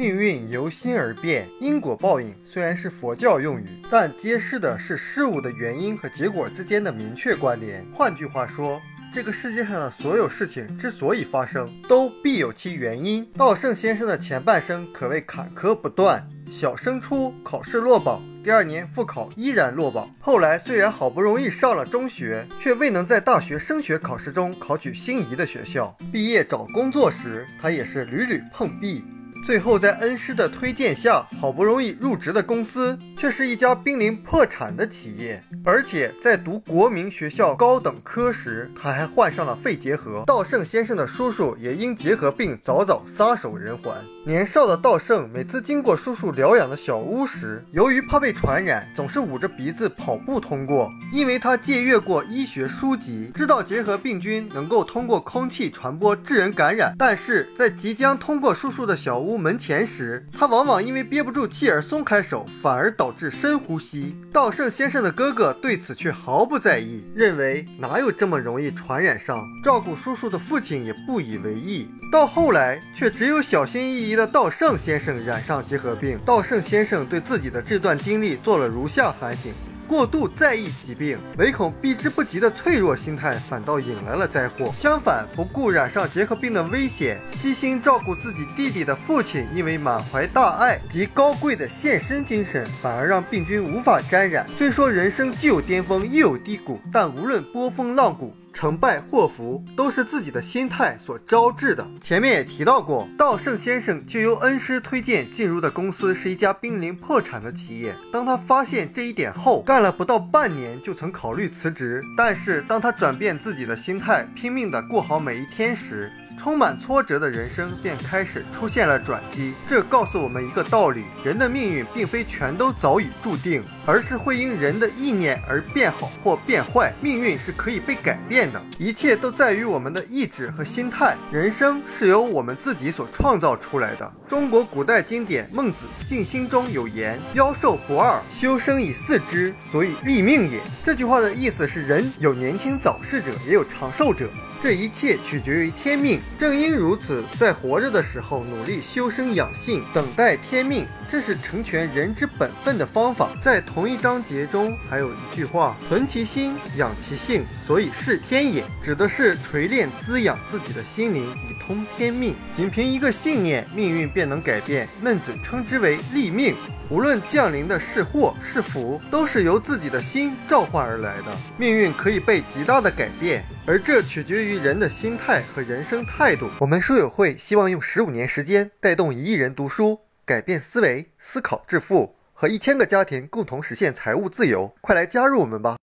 命运由心而变，因果报应虽然是佛教用语，但揭示的是事物的原因和结果之间的明确关联。换句话说，这个世界上的所有事情之所以发生，都必有其原因。道圣先生的前半生可谓坎坷不断，小升初考试落榜。第二年复考依然落榜，后来虽然好不容易上了中学，却未能在大学升学考试中考取心仪的学校。毕业找工作时，他也是屡屡碰壁。最后，在恩师的推荐下，好不容易入职的公司，却是一家濒临破产的企业。而且在读国民学校高等科时，他还患上了肺结核。道圣先生的叔叔也因结核病早早撒手人寰。年少的道圣每次经过叔叔疗养的小屋时，由于怕被传染，总是捂着鼻子跑步通过。因为他借阅过医学书籍，知道结核病菌能够通过空气传播致人感染。但是在即将通过叔叔的小屋，门前时，他往往因为憋不住气而松开手，反而导致深呼吸。道圣先生的哥哥对此却毫不在意，认为哪有这么容易传染上。照顾叔叔的父亲也不以为意。到后来，却只有小心翼翼的道圣先生染上结核病。道圣先生对自己的这段经历做了如下反省。过度在意疾病，唯恐避之不及的脆弱心态，反倒引来了灾祸。相反，不顾染上结核病的危险，悉心照顾自己弟弟的父亲，因为满怀大爱及高贵的献身精神，反而让病菌无法沾染。虽说人生既有巅峰，又有低谷，但无论波峰浪谷。成败祸福都是自己的心态所招致的。前面也提到过，道圣先生就由恩师推荐进入的公司是一家濒临破产的企业。当他发现这一点后，干了不到半年就曾考虑辞职。但是当他转变自己的心态，拼命地过好每一天时，充满挫折的人生便开始出现了转机。这告诉我们一个道理：人的命运并非全都早已注定，而是会因人的意念而变好或变坏。命运是可以被改变的，一切都在于我们的意志和心态。人生是由我们自己所创造出来的。中国古代经典《孟子尽心》中有言：“妖兽不二，修生以四之，所以立命也。”这句话的意思是，人有年轻早逝者，也有长寿者。这一切取决于天命，正因如此，在活着的时候努力修身养性，等待天命，这是成全人之本分的方法。在同一章节中还有一句话：“存其心，养其性，所以是天也。”指的是锤炼滋养自己的心灵，以通天命。仅凭一个信念，命运便能改变。孟子称之为立命。无论降临的是祸是福，都是由自己的心召唤而来的。命运可以被极大的改变，而这取决于人的心态和人生态度。我们书友会希望用十五年时间，带动一亿人读书，改变思维，思考致富，和一千个家庭共同实现财务自由。快来加入我们吧！